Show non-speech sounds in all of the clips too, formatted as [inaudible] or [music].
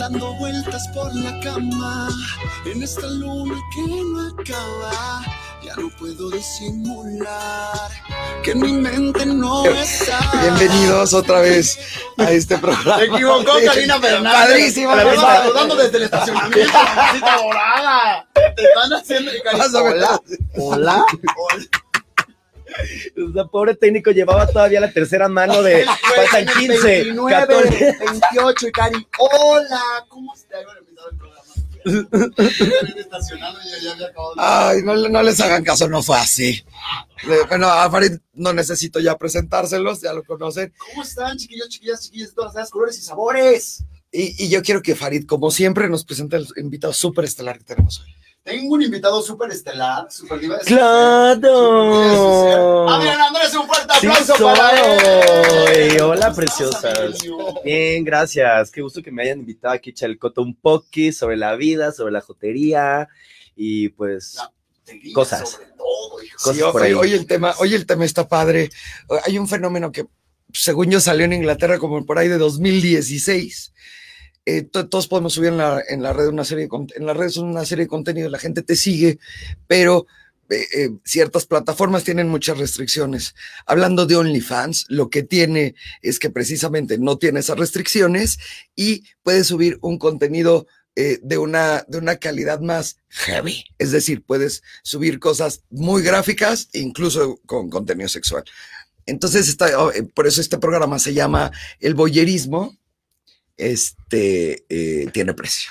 dando vueltas por la cama, en esta luna que no acaba. Ya no puedo disimular que mi mente no está. Bienvenidos otra vez a este programa. Se equivocó Karina Fernández. Padrísimo, Te estaba padre. saludando desde el estacionamiento. Te están haciendo. Hola. Hola. Hola. O sea, pobre técnico llevaba todavía la tercera mano de faltan 15, 29, 14. 28 y Cari. Hola. ¿Cómo está? Iban a empezar el programa. Ya venía estacionado y ya- ya había acabado. Ay, no, no les hagan caso, no fue así. Bueno, a Farid no necesito ya presentárselos, ya lo conocen. ¿Cómo están, chiquillos, chiquillas, chiquillas de todas las colores y sabores? Y, y yo quiero que Farid, como siempre, nos presente el invitado súper estelar que tenemos hoy. Tengo un invitado súper estelar, súper de ¡Claro! Adrián Andrés, un fuerte Sí aplauso soy. para él. Hola, ¿Cómo preciosas. Bien, gracias. Qué gusto que me hayan invitado aquí a echar el coto un poqui sobre la vida, sobre la jotería y pues La Cosas. Sobre todo, hijo. Cosas Sí, por hoy, ahí. hoy el tema, hoy el tema está padre. Hay un fenómeno que, según yo, salió en Inglaterra como por ahí de 2016. Eh, to- todos podemos subir en la, en la red una serie de, en las redes una serie de la gente te sigue, pero eh, eh, ciertas plataformas tienen muchas restricciones. Hablando de OnlyFans, lo que tiene es que precisamente no tiene esas restricciones y puedes subir un contenido de, una, de una calidad más heavy. Es decir, puedes subir cosas muy gráficas, incluso con contenido sexual. Entonces, por eso este programa se llama El Boyerismo. Este eh, tiene precio.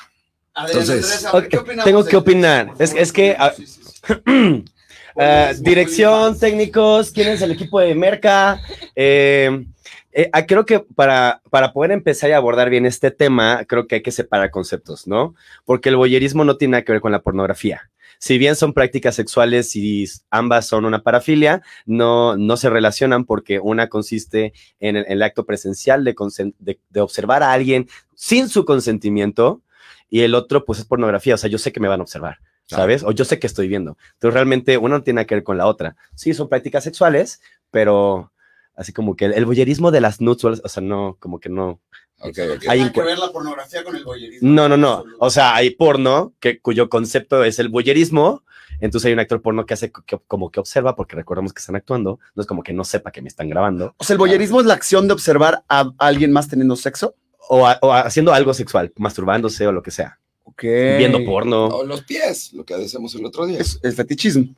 Adrián Entonces, Andrés, a ver, ok, ¿qué opinamos tengo que opinar. Por Es- es que, ah, sí, sí, sí. [clears throat] Eh, dirección, técnicos, quién es el equipo de Merca. Eh, eh, ah, creo que para, para poder empezar a abordar bien este tema, creo que hay que separar conceptos, ¿no? Porque el boyerismo no tiene nada que ver con la pornografía. Si bien son prácticas sexuales y ambas son una parafilia, no, no se relacionan porque una consiste en el, el acto presencial de, de- de observar a alguien sin su consentimiento y el otro pues es pornografía. O sea, yo sé que me van a observar. ¿sabes? O yo sé que estoy viendo. Entonces, realmente una no tiene que ver con la otra. Sí, son prácticas sexuales, pero así como que el, el voyerismo de las nudes, o sea, no, como que no. Ok, ok. Hay que ver la pornografía con el boyerismo. No, no, no. O sea, hay porno que, cuyo concepto es el voyerismo. Entonces hay un actor porno que hace que- como que observa, porque recordemos que están actuando. No es como que no sepa que me están grabando. O sea, el boyerismo es la acción de observar a alguien más teniendo sexo. O, a- o haciendo algo sexual, masturbándose o lo que sea. Viendo porno. O los pies, lo que decíamos el otro día. Es, es fetichismo.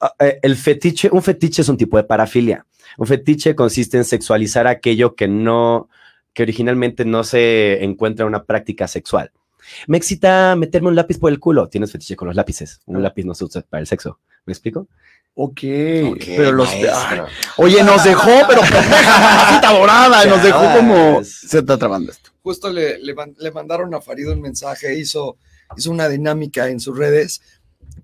Ah, eh, el fetiche, un fetiche es un tipo de parafilia. Un fetiche consiste en sexualizar aquello que no, que originalmente no se encuentra en una práctica sexual. Me excita meterme un lápiz por el culo. Tienes fetiche con los lápices. Un lápiz no se usa para el sexo. ¿Me explico? Ok. Ok, pero los. Ay, oye, nos dejó, pero [laughs] mamacita dorada. nos dejó como. Se está trabando esto. Justo le, le, man- le mandaron a Farid un mensaje, hizo, hizo una dinámica en sus redes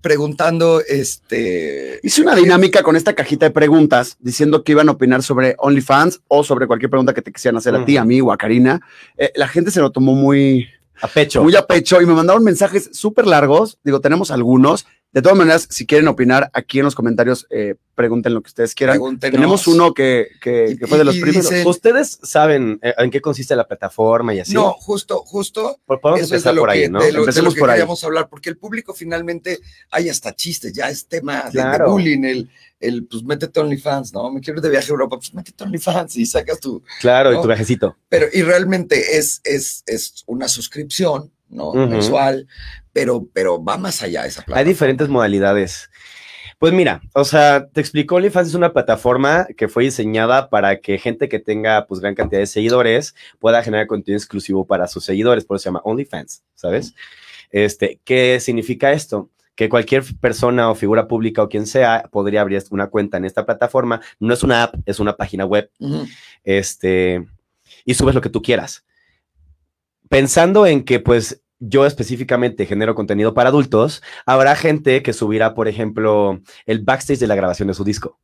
preguntando, este... Hice una dinámica con esta cajita de preguntas diciendo que iban a opinar sobre OnlyFans o sobre cualquier pregunta que te quisieran hacer a ti, a mí o a Karina. Eh, la gente se lo tomó muy, A pecho. muy a pecho y me mandaron mensajes súper largos. Digo, tenemos algunos. De todas maneras, si quieren opinar aquí en los comentarios, eh, pregunten lo que ustedes quieran. Tenemos uno que, que- fue de los primeros. Ustedes saben eh, en qué consiste la plataforma y así. No, justo, justo. Por- podemos Eso es de empezar lo, por ahí, que, ¿no? de lo- de lo Empecemos que por ahí. queríamos hablar, porque el público finalmente hay hasta chistes, ya es tema de- bullying, el, el, pues métete OnlyFans, ¿no? Me quiero ir de viaje a Europa, pues métete OnlyFans y sacas tu... Claro, y tu viajecito. Pero, y realmente es, es, es una suscripción, ¿no? Ujú. Mensual, pero, pero va más allá esa Hay plataforma. diferentes modalidades. Pues mira, o sea, te explico, OnlyFans es una plataforma que fue diseñada para que gente que tenga pues gran cantidad de seguidores pueda generar contenido exclusivo para sus seguidores, por eso se llama OnlyFans, ¿sabes? Este, ¿qué significa esto? Que cualquier persona o figura pública o quien sea podría abrir una cuenta en esta plataforma. No es una app, es una página web este, y subes lo que tú quieras. Pensando en que, pues, yo específicamente genero contenido para adultos, habrá gente que subirá, por ejemplo, el backstage de la grabación de su disco.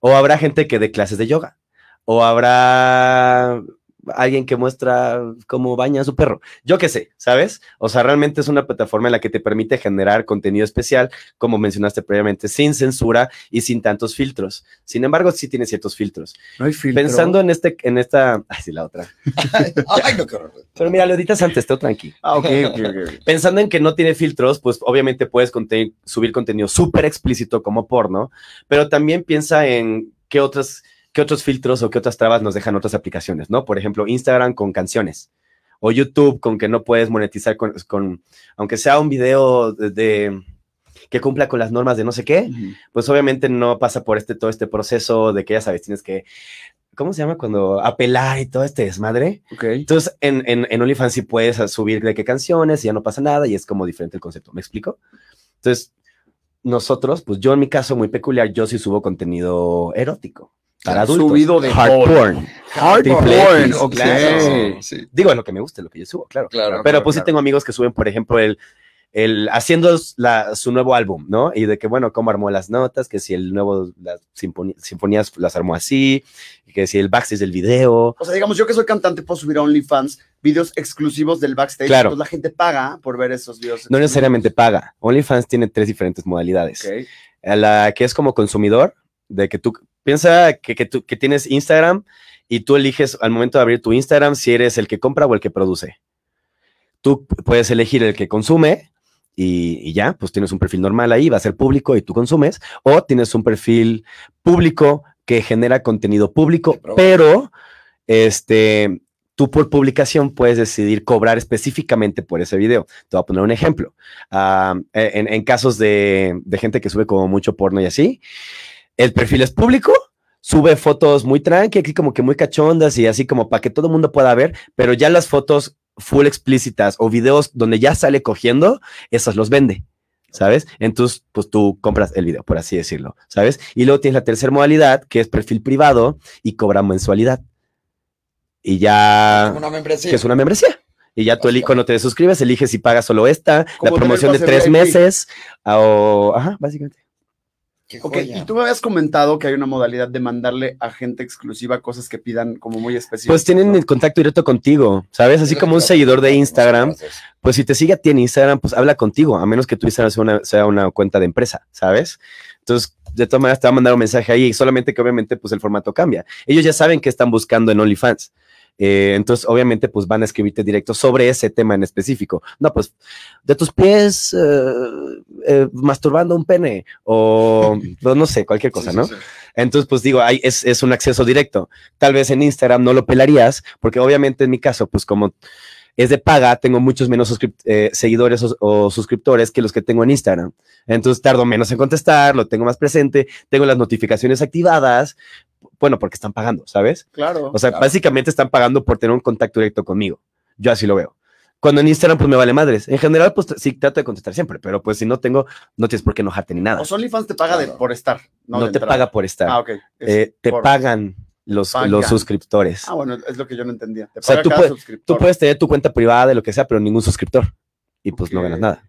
O habrá gente que dé clases de yoga. O habrá alguien que muestra cómo baña a su perro. Yo qué sé, ¿sabes? O sea, realmente es una plataforma en la que te permite generar contenido especial, como mencionaste previamente, sin censura y sin tantos filtros. Sin embargo, sí tiene ciertos filtros. No hay filtro. Pensando en este, en esta, ay, sí, la otra. [laughs] Ay, no, qué horror. Pero mira, lo editas antes, todo tranqui. Ah, ok, ok, ok. Pensando en que no tiene filtros, pues obviamente puedes subir contenido súper explícito como porno, pero también piensa en qué otras, qué otros filtros o qué otras trabas nos dejan otras aplicaciones, ¿no? Por ejemplo, Instagram con canciones o YouTube con que no puedes monetizar con, con- aunque sea un video de, de- que cumpla con las normas de no sé qué, pues obviamente no pasa por este todo este proceso de que ya sabes, tienes que ¿cómo se llama cuando apelar y todo este desmadre? Entonces, en, en, en OnlyFans sí puedes subir de qué canciones y ya no pasa nada y es como diferente el concepto. ¿Me explico? Entonces, nosotros, pues yo en mi caso muy peculiar, yo sí subo contenido erótico para adultos. Subido de hard porn. Hard porn, X, ok. claro. Sí, Digo, lo que me guste, lo que yo subo, claro. claro. Pero pues sí tengo amigos que suben, por ejemplo, el, el haciendo la- su nuevo álbum, ¿no? Y de que, bueno, cómo armó las notas, que si el nuevo, las sinfoni- sinfonías las armó así, que si el backstage del video. O sea, digamos, yo que soy cantante puedo subir a OnlyFans videos exclusivos del backstage. Claro. Entonces la gente paga por ver esos videos. No necesariamente paga. OnlyFans tiene tres diferentes modalidades. Ok. a la que es como consumidor, de que tú piensa que, que tú que tienes Instagram y tú eliges al momento de abrir tu Instagram si eres el que compra o el que produce. Tú puedes elegir el que consume y, y ya, pues tienes un perfil normal ahí, va a ser público y tú consumes, o tienes un perfil público que genera contenido público, pero este, tú por publicación puedes decidir cobrar específicamente por ese video. Te voy a poner un ejemplo. Ah, en, en casos de, de gente que sube como mucho porno y así, el perfil es público, sube fotos muy tranqui, aquí como que muy cachondas y así como para que todo el mundo pueda ver, pero ya las fotos full explícitas o videos donde ya sale cogiendo, esos los vende. ¿Sabes? Entonces, pues tú compras el video, por así decirlo, ¿sabes? Y luego tienes la tercera modalidad, que es perfil privado y cobra mensualidad. Y ya Una membresía. que es una membresía. Y ya tú cuando te suscribes, eliges si pagas solo esta, la promoción de tres meses, o, ajá, básicamente. Qué Ok, y tú me habías comentado que hay una modalidad de mandarle a gente exclusiva cosas que pidan como muy específicas. Pues tienen ¿no? el contacto directo contigo, ¿sabes? Así como un seguidor de Instagram, pues si te sigue a ti en Instagram, pues habla contigo, a menos que tu Instagram sea una, sea una cuenta de empresa, ¿sabes? Entonces, de todas maneras, te va a mandar un mensaje ahí, solamente que obviamente, pues el formato cambia. Ellos ya saben que están buscando en OnlyFans. Eh, entonces, obviamente, pues van a escribirte directo sobre ese tema en específico. No, pues, de tus pies eh, eh, masturbando un pene o [laughs] no sé, cualquier cosa, ¿no? Entonces, pues digo, ahí es, es un acceso directo. Tal vez en Instagram no lo pelarías, porque obviamente en mi caso, pues como es de paga, tengo muchos menos eh, seguidores o, o suscriptores que los que tengo en Instagram. Entonces tardo menos en contestar, lo tengo más presente, tengo las notificaciones activadas, bueno, porque están pagando, ¿sabes? Claro. O sea, Claro. básicamente están pagando por tener un contacto directo conmigo. Yo así lo veo. Cuando en Instagram, pues me vale madres. En general, pues sí trato de contestar siempre, pero pues si no tengo, no tienes por qué enojarte ni nada. o OnlyFans te paga de, por estar. No, de te entrada. paga por estar. Ah, ok. Eh, te por- pagan los, Pagan. los suscriptores. Ah, bueno, es lo que yo no entendía. Te O sea, tú suscriptor. Tú puedes tener tu cuenta privada de lo que sea, pero ningún suscriptor. Y pues no Ok. ganas nada.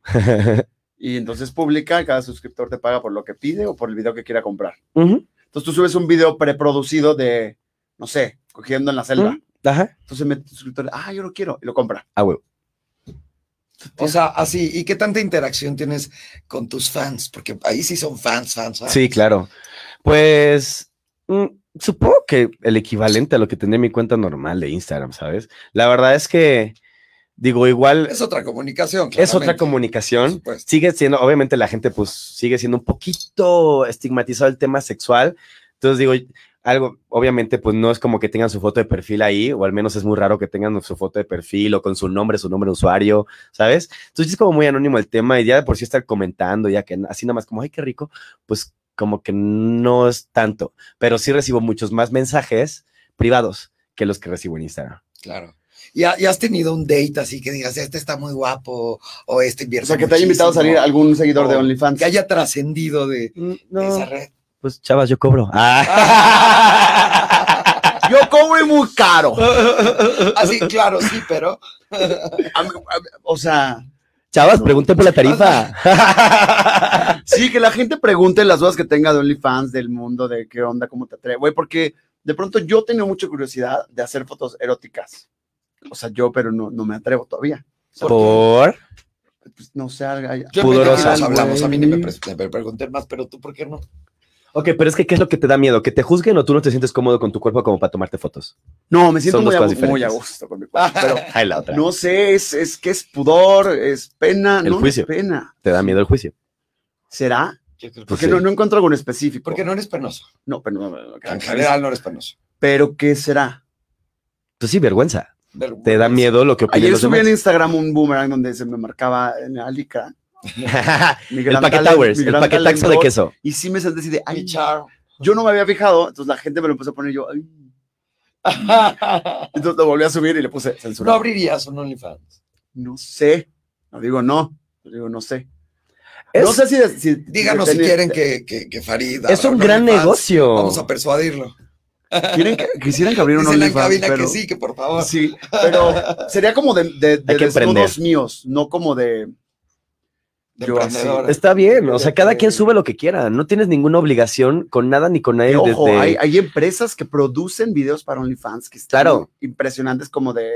Y entonces publica, cada suscriptor te paga por lo que pide o por el video que quiera comprar. Ujú, Entonces tú subes un video preproducido de, no sé, cogiendo en la selva. ujú, Ajá. Entonces mete tu suscriptor, ah, yo lo quiero, y lo compra. Ah, huevo. O sea, así, ¿y qué tanta interacción tienes con tus fans? Porque ahí sí son fans, fans, fans. Sí, claro. Pues mm, supongo que el equivalente a lo que tendría mi cuenta normal de Instagram, ¿sabes? La verdad es que, digo, igual Es otra comunicación. es otra comunicación. sigue siendo, obviamente la gente pues sigue siendo un poquito estigmatizado el tema sexual. Entonces digo, algo, obviamente pues no es como que tengan su foto de perfil ahí, o al menos es muy raro que tengan su foto de perfil o con su nombre, su nombre de usuario, ¿sabes? Entonces es como muy anónimo el tema y ya de por sí estar comentando, ya que así nada más como, ay, qué rico, pues como que no es tanto, pero sí recibo muchos más mensajes privados que los que recibo en Instagram. Claro. ¿Y, ha- y has tenido un date así que digas, este está muy guapo o este O invierte sea, que te haya invitado a salir muchísimo", algún seguidor de o OnlyFans. Que haya trascendido de, de No, esa red. pues chavas, yo cobro. Ah. [laughs] Yo cobro muy caro. Así, claro, sí, pero [laughs] O sea, Chavas, pregunté por la tarifa. [laughs] sí, que la gente pregunte las dudas que tenga de OnlyFans, del mundo, de qué onda, cómo te atreves. Güey, porque de pronto yo tengo mucha curiosidad de hacer fotos eróticas. O sea, yo, pero no, no me atrevo todavía. Por. pues, no sé, algo- hay- Yo Pudorosa. nos hablamos, a mí ni me, pre- me pregunté más, pero tú, ¿por qué no? Ok, pero es que ¿qué es lo que te da miedo? ¿Que te juzguen o tú no te sientes cómodo con tu cuerpo como para tomarte fotos? No, me siento muy a, muy a gusto con mi cuerpo, pero [laughs] Ay, la otra. no sé, es, es que es pudor, es pena, El no juicio. es pena. Te da miedo el juicio. ¿Será? Yo creo que Porque sí. no, no encuentro algo en específico. Porque no eres penoso. No, pero no, no, no, En general no eres penoso. Pero ¿qué será? Pues sí, vergüenza. Te da miedo lo que opinan Ayer los subí en. Instagram un boomerang donde se me marcaba en [laughs] mi el paquet towers, el gran paquetaxo de queso. Y sí me sentí así de, ay, char. yo no me había fijado, entonces la gente me lo empezó a poner y yo, ay. [laughs] Entonces lo volví a subir y le puse no censura. abrirías un OnlyFans. No sé. No digo no. No digo no sé. Es, no sé si. si Díganos si quieren que, que, que Farid. es un gran OnlyFans. negocio. Vamos a persuadirlo. Quieren que, quisieran que abriera un OnlyFans. cabina pero, que sí, que por favor. Sí, pero [laughs] sería como de, de, de desnudos emprender. míos, no como de. De Yo así. Está bien, o sea, cada quien sube lo que quiera. No tienes ninguna obligación con nada ni con nadie. ojo, desde- hay, hay empresas que producen videos para OnlyFans que están Claro. impresionantes como de.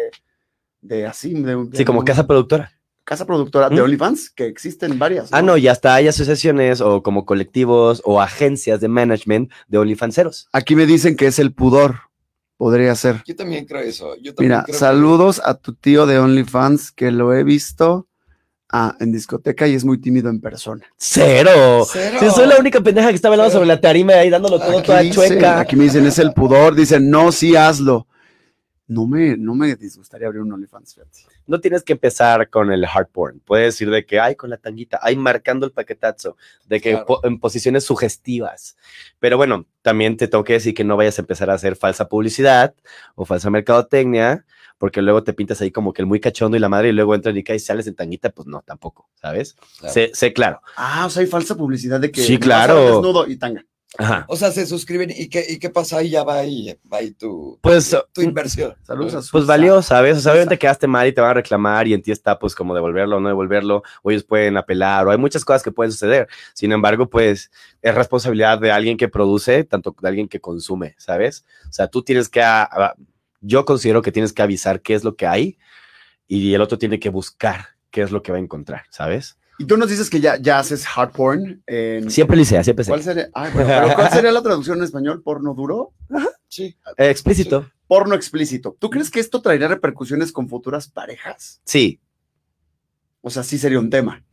De así, de, de- Sí, como casa productora. Casa productora de ¿Mm? OnlyFans, que existen varias. Ah, no, y hasta hay asociaciones o como colectivos o agencias de management de OnlyFanseros. Aquí me dicen que es el pudor. Podría ser. Yo también creo eso. Yo también Mira, creo que- saludos a tu tío de OnlyFans que lo he visto ah, en discoteca y es muy tímido en persona. ¡Cero! Cero. Si soy la única pendeja que está hablando Cero. sobre la tarima ahí dándolo todo Aquí toda Dicen- chueca. aquí me dicen, es el pudor. Dicen, no, sí, hazlo. No me, no me disgustaría abrir un OnlyFans, fíjate. No tienes que empezar con el hard porn. Puedes decir de que, ay, con la tanguita, ay, marcando el paquetazo, de que Claro. po- en posiciones sugestivas. Pero bueno, también te tengo que decir que no vayas a empezar a hacer falsa publicidad o falsa mercadotecnia, porque luego te pintas ahí como que el muy cachondo y la madre y luego entran y caes y sales en tanguita, pues no, tampoco, ¿sabes? Claro. Sé, sé claro. Ah, o sea, hay falsa publicidad de que Sí, claro. desnudo y tanga. Ajá. O sea, se suscriben y qué, y qué pasa ahí, ya va ahí, va ahí tu, Pues, tu inversión. Saludos a Pues Susa. valió, ¿sabes? O sea, obviamente quedaste mal y te van a reclamar y en ti está pues como devolverlo o no devolverlo, o ellos pueden apelar, o hay muchas cosas que pueden suceder. Sin embargo, pues es responsabilidad de alguien que produce, tanto de alguien que consume, ¿sabes? O sea, tú tienes que, a- a- yo considero que tienes que avisar qué es lo que hay y el otro tiene que buscar qué es lo que va a encontrar, ¿sabes? Y tú nos dices que ya, ya haces hard porn. En, Siempre lo hice, siempre sé. ¿Cuál sería? Ay, bueno, pero ¿cuál [laughs] sería la traducción en español? ¿Porno duro? Sí. Eh, explícito. Porno explícito. ¿Tú crees que esto traería repercusiones con futuras parejas? Sí, O sea, sí sería un tema.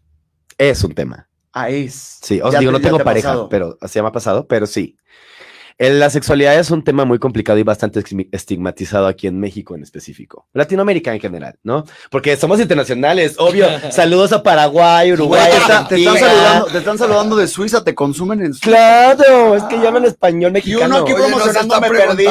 es un tema. Ah, es. Sí, o Ya sea, digo, te- no tengo te pareja, pasado. pero se me ha pasado, pero sí. El- la sexualidad es un tema muy complicado y bastante estigmatizado aquí en México en específico. Latinoamérica en general, ¿no? Porque somos internacionales, obvio. [laughs] Saludos a Paraguay, Uruguay, Güey, te, están- te están saludando, te están saludando de Suiza, te consumen en Suiza. Claro, es que yo hablo en español Y mexicano. uno aquí nos promocionando, me perdí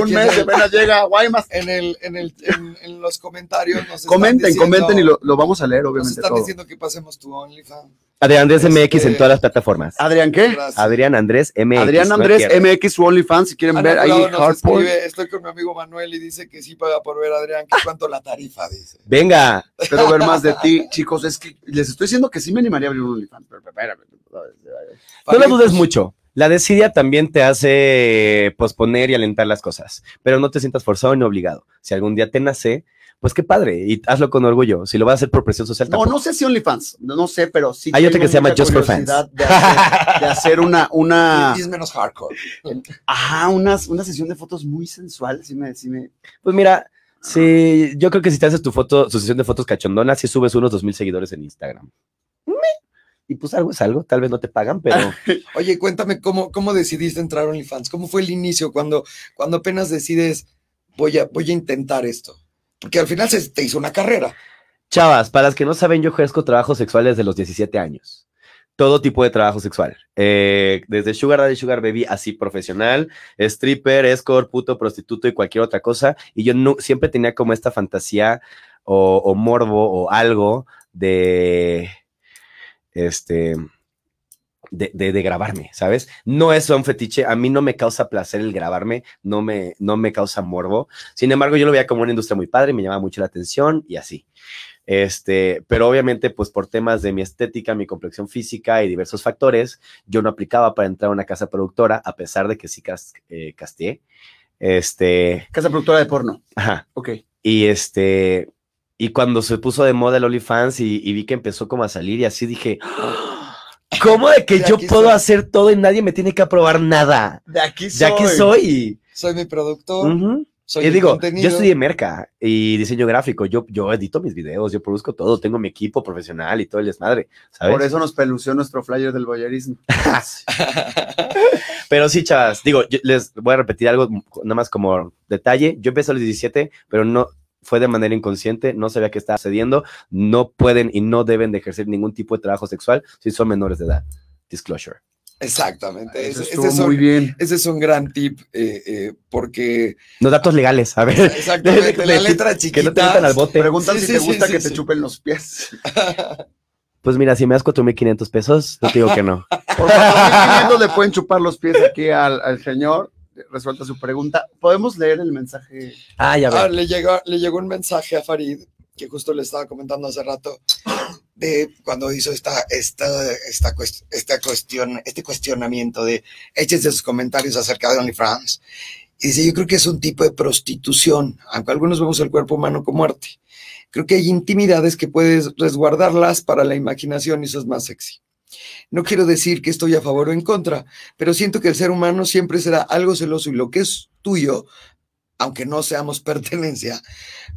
un mes, apenas [laughs] llega a Guaymas. En, el, en, el, en, en los comentarios nos están Comenten, diciendo- comenten y lo, lo vamos a leer, Nos obviamente. están todo. diciendo que pasemos tu OnlyFans. Adrián Andrés MX en Este- todas las plataformas. Adrián, ¿qué? Gracias. Adrián Andrés MX. Adrián Andrés. MX su OnlyFans, si quieren Ana ver ahí Jurado nos hard porn. escribe, estoy con mi amigo Manuel y dice que sí paga por ver a Adrián, que cuánto la tarifa, dice. Venga, Espero ver más de ti, chicos. Es que les estoy diciendo que sí me animaría a abrir un OnlyFans. Pero, espérame. no lo dudes mucho. La desidia también te hace posponer y alentar las cosas, pero no te sientas forzado ni obligado. Si algún día te nace, pues qué padre y hazlo con orgullo. Si lo vas a hacer por presión social, No, tampoco. no sé si OnlyFans, no, no sé, pero sí. Hay otra que se llama Just for Fans. De hacer, de hacer una, una, [laughs] es menos hardcore. ajá, una, una sesión de fotos muy sensual. Sí me, sí me, Pues mira, sí, yo creo que si te haces tu foto, su sesión de fotos cachondona, si subes unos dos mil seguidores en Instagram. Y pues algo es algo, tal vez no te pagan, pero [laughs] Oye, cuéntame cómo, cómo decidiste entrar a OnlyFans. ¿Cómo fue el inicio cuando, cuando apenas decides voy a, voy a intentar esto? Porque al final se te hizo una carrera. Chavas, para las que no saben, yo ejerzo trabajos sexuales desde los 17 años. Todo tipo de trabajo sexual. Eh, desde Sugar Daddy, Sugar Baby, así profesional, stripper, escort, puto, prostituto y cualquier otra cosa. Y yo siempre tenía como esta fantasía o, o morbo o algo de. Este. De, de- de grabarme, ¿sabes? No es un fetiche, a mí no me causa placer el grabarme, no me, no me causa morbo. Sin embargo, yo lo veía como una industria muy padre, me llamaba mucho la atención y así. Este, pero obviamente, pues por temas de mi estética, mi complexión física y diversos factores, yo no aplicaba para entrar a una casa productora, a pesar de que sí cas- eh, casteé. Este, Casa productora de porno. ajá. Ok. Y este, y cuando se puso de moda el OnlyFans y, y vi que empezó como a salir y así dije, "Ah, ¿cómo de que De yo aquí puedo soy. hacer todo y nadie me tiene que aprobar nada? De aquí Ya que soy. Soy mi productor, Ujú. soy Y digo, contenido. yo estudié merca y diseño gráfico. Yo, yo edito mis videos, yo produzco todo, tengo mi equipo profesional y todo el desmadre, ¿sabes? Por eso nos pelució nuestro flyer del boyerismo. [laughs] Pero sí, chavas, digo, yo les voy a repetir algo nada más como detalle. Yo empecé a los 17, pero no fue de manera inconsciente, no sabía qué estaba sucediendo. No pueden y no deben de ejercer ningún tipo de trabajo sexual si son menores de edad. Disclosure. Exactamente. Eso Ese, estuvo ese es muy un, bien. ese es un gran tip, eh, eh, porque Los datos legales, a ver. exactamente la letra [laughs] Que no te metan chiquita. al bote. Preguntan Sí, si sí, te sí, gusta sí, que sí. te chupen los pies. [laughs] Pues mira, si me das 4.500 pesos, yo te digo que no. Por 4.500 le pueden chupar los pies aquí al, al señor. Resuelta su pregunta. ¿Podemos leer el mensaje? Ah, ya Ah, le, llegó, le llegó un mensaje a Farid, que justo le estaba comentando hace rato, de cuando hizo esta, esta, esta, cuest- esta cuestión, este cuestionamiento de eches de sus comentarios acerca de OnlyFans. Y dice, yo creo que es un tipo de prostitución, aunque algunos vemos el cuerpo humano como arte. Creo que hay intimidades que puedes resguardarlas para la imaginación y eso es más sexy. No quiero decir que estoy a favor o en contra, pero siento que el ser humano siempre será algo celoso y lo que es tuyo, aunque no seamos [laughs] pertenencia,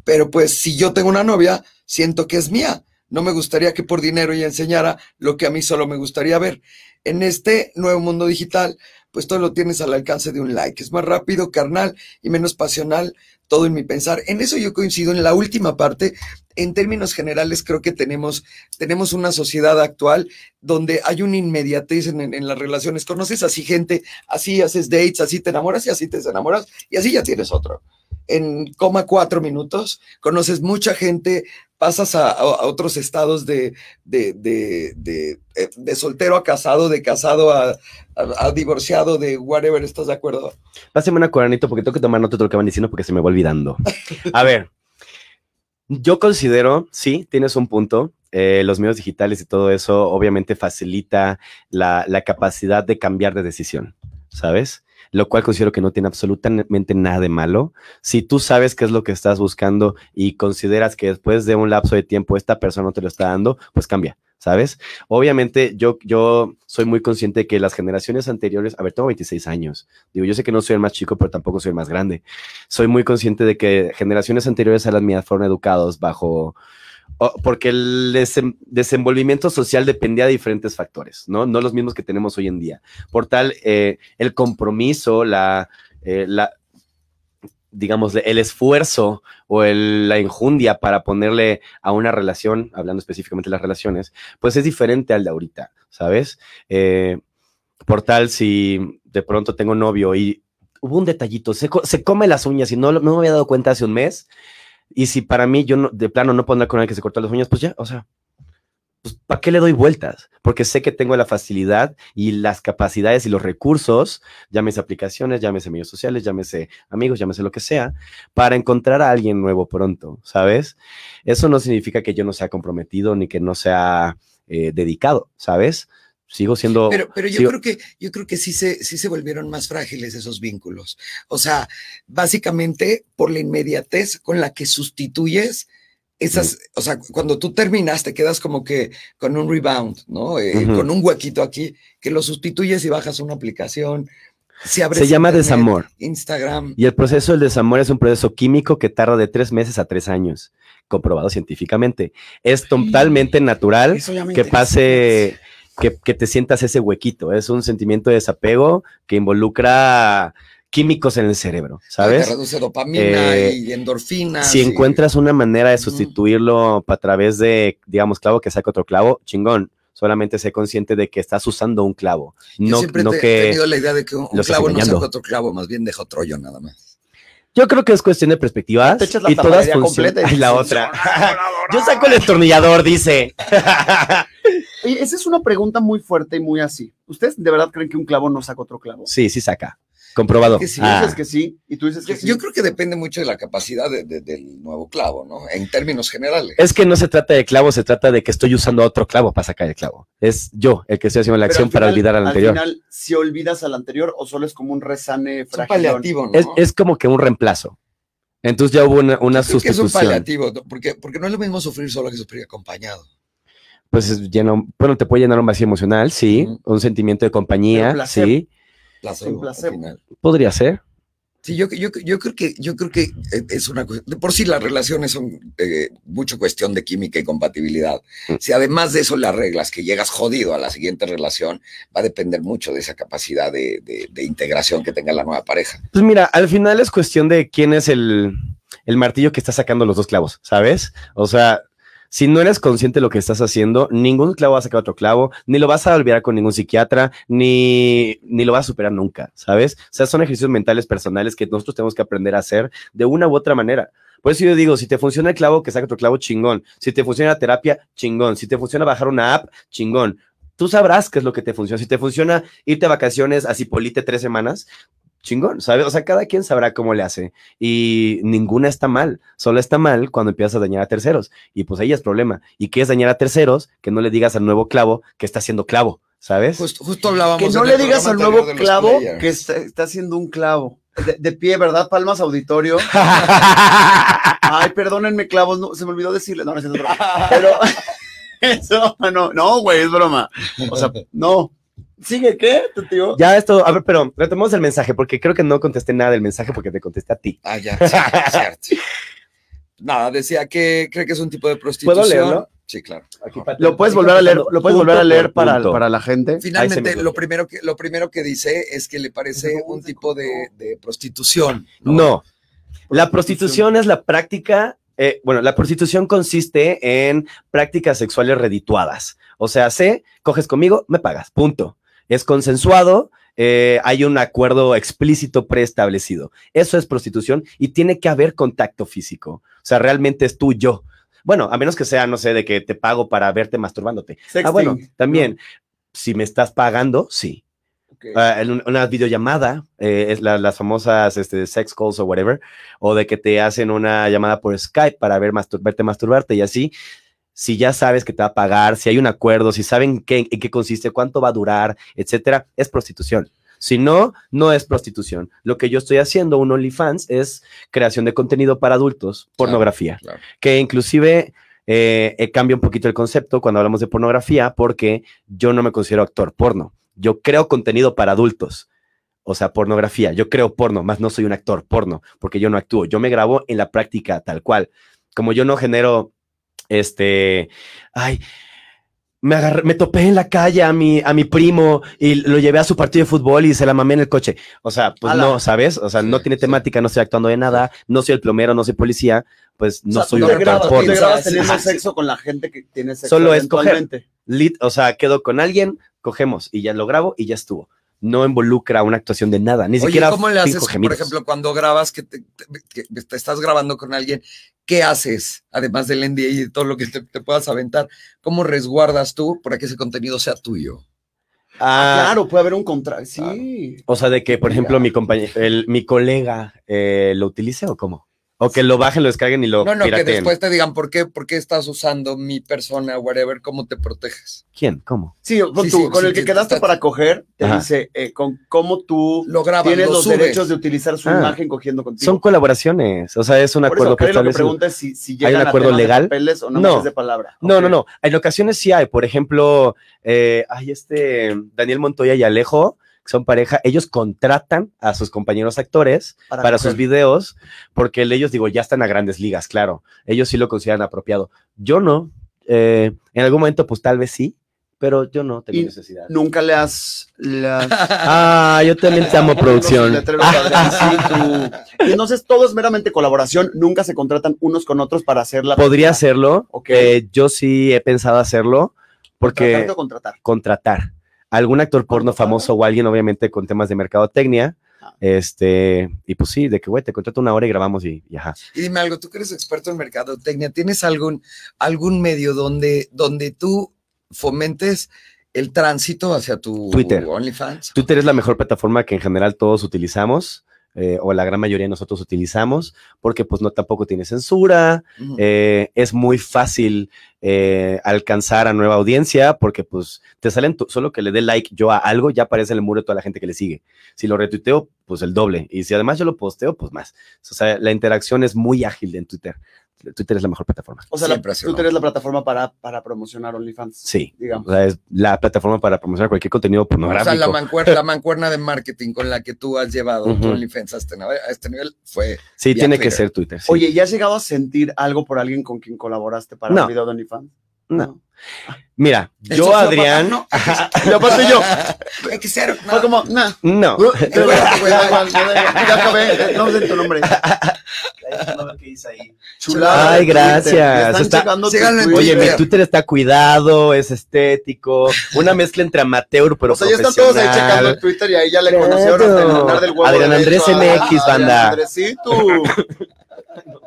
pero pues si yo tengo una novia, siento que es mía. No me gustaría que por dinero ella enseñara lo que a mí solo me gustaría ver. En este nuevo mundo digital, pues todo lo tienes al alcance de un like. Es más rápido, carnal y menos pasional todo en mi pensar. En eso yo coincido en la última parte. En términos generales, creo que tenemos, tenemos una sociedad actual donde hay una inmediatez en, en- en las relaciones. Conoces así gente, así haces dates, así te enamoras y así te enamoras y así ya tienes otro. En coma cuatro minutos, conoces mucha gente, pasas a, a- otros estados de, de, de, eh, de soltero a casado, de casado a, a- a divorciado, de whatever, ¿estás de acuerdo? Pásame una cuadernito porque tengo que tomar nota de lo que van diciendo porque se me va olvidando. A ver, yo considero, sí, tienes un punto. eh, los medios digitales y todo eso obviamente facilita la, la capacidad de cambiar de decisión, ¿sabes? Lo cual considero que no tiene absolutamente nada de malo. Si tú sabes qué es lo que estás buscando y consideras que después de un lapso de tiempo esta persona no te lo está dando, pues cambia, ¿sabes? Obviamente yo, yo soy muy consciente de que las generaciones anteriores, a ver, tengo 26 años, digo, yo sé que no soy el más chico, pero tampoco soy el más grande. Soy muy consciente de que generaciones anteriores a las mías fueron educados bajo, porque el desenvolvimiento social dependía de diferentes factores, ¿no? No los mismos que tenemos hoy en día. Por tal, eh, el compromiso, la, eh, la digamos, el esfuerzo o el- la injundia para ponerle a una relación, hablando específicamente de las relaciones, pues es diferente al de ahorita, ¿sabes? Eh, por tal, si de pronto tengo novio y hubo un detallito, se, se come las uñas y no, no me había dado cuenta hace un mes, y si para mí yo de plano no andar con alguien que se cortó las uñas, pues ya, o sea, pues ¿para qué le doy vueltas? Porque sé que tengo la facilidad y las capacidades y los recursos, llámese aplicaciones, llámese medios sociales, llámese amigos, llámese lo que sea, para encontrar a alguien nuevo pronto, ¿sabes? Eso no significa que yo no sea comprometido ni que no sea eh, dedicado, ¿sabes? Sigo siendo... Pero, pero yo sigo- creo que, yo creo que sí se, sí se volvieron más frágiles esos vínculos. O sea, básicamente por la inmediatez con la que sustituyes esas, o sea, cuando tú terminas, te quedas como que con un rebound, ¿no? Eh. Con un huequito aquí, que lo sustituyes y bajas una aplicación. Si abres Se llama internet, desamor. Instagram. Y el proceso del desamor es un proceso químico que tarda de tres meses a tres años, comprobado científicamente. Es totalmente natural que pase, que, que te sientas ese huequito. Es un sentimiento de desapego que involucra químicos en el cerebro, Te ¿sabes? reduce dopamina Eh, y endorfinas. Si y- encuentras una manera de sustituirlo a través de, digamos, clavo que saca otro clavo, chingón. Solamente sé consciente de que estás usando un clavo. Yo No, siempre no te- he que. tenido la idea de que un, clavo no saca otro clavo, más bien deja otro hoyo nada más. Yo creo que es cuestión de perspectivas. Te echas la y todas completa y [laughs] Ay, la otra. Yo saco el destornillador, dice. Oye, esa es una pregunta muy fuerte y muy así. ¿Ustedes de verdad creen que un clavo no saca otro clavo? Sí, sí saca. Comprobado. Que sí, Ah. dices que sí y tú dices que Yo, sí. yo creo que depende mucho de la capacidad de- de- del nuevo clavo, ¿no? En términos generales. Es que no se trata de clavo, se trata de que estoy usando otro clavo para sacar el clavo. Es yo el que estoy haciendo la Pero acción al para olvidar al anterior. Al final, si olvidas al anterior o solo es como un resane es un frágil. paliativo, ¿no? es, es como que un reemplazo. Entonces ya hubo una, una que es un sustitución. paliativo, ¿no? porque, porque no es lo mismo sufrir solo que sufrir acompañado. Pues es lleno, bueno, te puede llenar un vacío emocional, sí, un sentimiento de compañía, sí, Placebo, En placebo. al final. podría ser. Sí, yo, yo, yo creo que yo creo que eh, es una cu- de por sí las relaciones son eh, mucho cuestión de química y compatibilidad. Mm. Si además de eso las reglas que llegas jodido a la siguiente relación, va a depender mucho de esa capacidad de, de- de integración que tenga la nueva pareja. Pues mira, al final es cuestión de quién es el, el martillo que está sacando los dos clavos, ¿sabes? O sea, si no eres consciente de lo que estás haciendo, ningún clavo va a sacar otro clavo, ni lo vas a olvidar con ningún psiquiatra, ni, ni lo vas a superar nunca, ¿sabes? O sea, son ejercicios mentales personales que nosotros tenemos que aprender a hacer de una u otra manera. Por eso yo digo, si te funciona el clavo, que saque otro clavo, chingón. Si te funciona la terapia, chingón. Si te funciona bajar una app, chingón. Tú sabrás qué es lo que te funciona. Si te funciona irte a vacaciones a Cipolite tres semanas, chingón, ¿sabes? O sea, cada quien sabrá cómo le hace. Y ninguna está mal. Solo está mal cuando empiezas a dañar a terceros. Y pues ahí es problema. ¿Y qué es dañar a terceros? Que no le digas al nuevo clavo que está haciendo clavo, ¿sabes? Justo, justo hablábamos. Que no le digas al nuevo clavo players. que está, está haciendo un clavo. De, de pie, ¿verdad? Palmas auditorio. [laughs] Ay, perdónenme, clavos, no, se me olvidó decirle. No, no es broma. [laughs] Pero [laughs] eso, no, no, güey, es broma. O sea, no. ¿Sigue qué, tu tío? ya esto, a ver, pero retomemos el mensaje porque creo que no contesté nada del mensaje porque te contesté a ti. Ah, ya, sí, cierto. Nada, decía que cree que es un tipo de prostitución. leerlo? Sí, claro. Lo puedes volver a leer, lo puedes volver a leer para, para la gente. Finalmente, me lo primero, que, lo primero que dice es que le parece un tipo de, de prostitución. No. La prostitución es la práctica, eh, bueno, la prostitución consiste en prácticas sexuales redituadas. O sea, sé, coges conmigo, me pagas, punto. Es consensuado, eh, hay un acuerdo explícito preestablecido. Eso es prostitución y tiene que haber contacto físico. O sea, realmente es tú, yo. Bueno, a menos que sea, no sé, de que te pago para verte masturbándote. Sexting. Ah, bueno, también, si me estás pagando, sí. Ah, una videollamada, eh, es la- las famosas este, sex calls o whatever, o de que te hacen una llamada por Skype para ver mastur- verte masturbarte y así. Si ya sabes que te va a pagar, si hay un acuerdo, si saben qué, en qué consiste, cuánto va a durar, etcétera, es prostitución. Si no, no es prostitución. Lo que yo estoy haciendo, un OnlyFans, es creación de contenido para adultos, pornografía claro. que inclusive eh, eh, cambia un poquito el concepto cuando hablamos de pornografía, porque yo no me considero actor porno. Yo creo contenido para adultos. O sea, pornografía. Yo creo porno, más no soy un actor porno, porque yo no actúo. Yo me grabo en la práctica tal cual. Como yo no genero, este, ay, me agarré, me topé en la calle a mi, a mi primo y lo llevé a su partido de fútbol y se la mamé en el coche. O sea, pues Ala. no, ¿sabes? O sea, no tiene temática, no estoy actuando de nada, no soy el plomero, no soy policía, pues no O sea, soy un actor te grabas teniendo sexo con la gente que tiene sexo. Solo es coger. Lit- o sea, quedo con alguien, cogemos y ya lo grabo y ya estuvo. No involucra una actuación de nada, ni Oye, siquiera ¿cómo le haces, por ejemplo, cuando grabas que te, que te estás grabando con alguien? ¿Qué haces? Además del NDA y de todo lo que te, te puedas aventar, ¿cómo resguardas tú para que ese contenido sea tuyo? Ah, Ah, claro, puede haber un contrato. Sí. O sea, de que, por ejemplo, mi mi colega eh, lo utilice o cómo? O que lo bajen, lo descarguen y lo No, no, que después te digan por qué, por qué estás usando mi persona, whatever, cómo te proteges. ¿Quién? ¿Cómo? Sí, con, Sí, tu- sí, con sí, el que quedaste está- para coger, te Ajá. dice eh, con cómo tú Lo grabas, tienes lo los subes. derechos de utilizar su Ah. imagen cogiendo contigo. Son colaboraciones. O sea, es un Por acuerdo eso, Karen, lo que es si, si ¿Hay un a acuerdo de legal? papeles o no, No. de palabra. No, Ok. no, no. En ocasiones sí hay. Por ejemplo, eh, hay este Daniel Montoya y Alejo, que son pareja. Ellos contratan a sus compañeros actores para, sus videos, porque ellos, digo, ya están a grandes ligas, claro. Ellos sí lo consideran apropiado. Yo no. Eh, en algún momento, pues tal vez sí, pero yo no tengo necesidad. Nunca le has... le has- [laughs] Ah, yo también te amo, [laughs] producción. [laughs] Y entonces todo es meramente colaboración, nunca se contratan unos con otros para hacer la... Podría hacerlo. Ok. eh, yo sí he pensado hacerlo, porque contratar. contratar algún actor porno famoso o alguien, obviamente, con temas de mercadotecnia. Ah. Este, y pues sí, de que, güey, te contrato una hora y grabamos y, y ajá. Y dime algo, tú que eres experto en mercadotecnia, ¿tienes algún, algún medio donde, donde tú fomentes el tránsito hacia tu Twitter. OnlyFans. Twitter es la mejor plataforma que en general todos utilizamos. Eh, o la gran mayoría de nosotros utilizamos, porque pues no tampoco tiene censura, eh, es muy fácil eh, alcanzar a nueva audiencia, porque pues te salen solo que le dé like yo a algo, ya aparece en el muro de toda la gente que le sigue. Si lo retuiteo, pues el doble. Y si además yo lo posteo, pues más. O sea, la interacción es muy ágil en Twitter. Twitter es la mejor plataforma. O sea, la, tú eres la plataforma para, para promocionar OnlyFans. Sí. Digamos. O sea, es la plataforma para promocionar cualquier contenido O sea, pornográfico. la mancuerna, la mancuerna de marketing con la que tú has llevado tu. OnlyFans a este, nivel- a este nivel fue. sí, tiene que Twitter. ser Twitter. sí. Oye, ¿ya has llegado a sentir algo por alguien con quien colaboraste para No. un video de OnlyFans? No. Mira, yo, Adrián, No, Y aparte yo, hay que ser. fue como, nah. no. Uh, acabé, no sé tu nombre. Chulada Ay, gracias. Está-. Oye, mi Twitter. Está cuidado, es estético, una mezcla entre amateur, pero o sea, ya están todos ahí checando el Twitter y ahí ya le conocieron hasta el lunar del huevo. Adrián Andrés MX, banda. Andresito.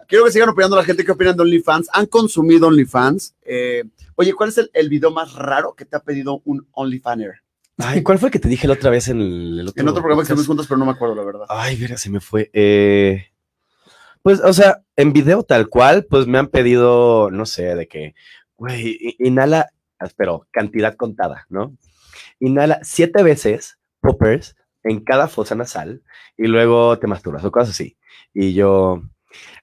Quiero que sigan opinando la gente que opinan de OnlyFans. ¿Han consumido OnlyFans? Eh, oye, ¿cuál es el, el video más raro que te ha pedido un OnlyFaner? Ay, ¿cuál fue el que te dije la otra vez en el, el otro En otro programa que estuvimos juntos, pero no me acuerdo, la verdad. Ay, mira, se me fue. Eh, pues, o sea, en video tal cual, pues me han pedido, no sé, de que, güey, inhala, pero cantidad contada, ¿no? Inhala siete veces poppers en cada fosa nasal y luego te masturbas o cosas así. Y yo,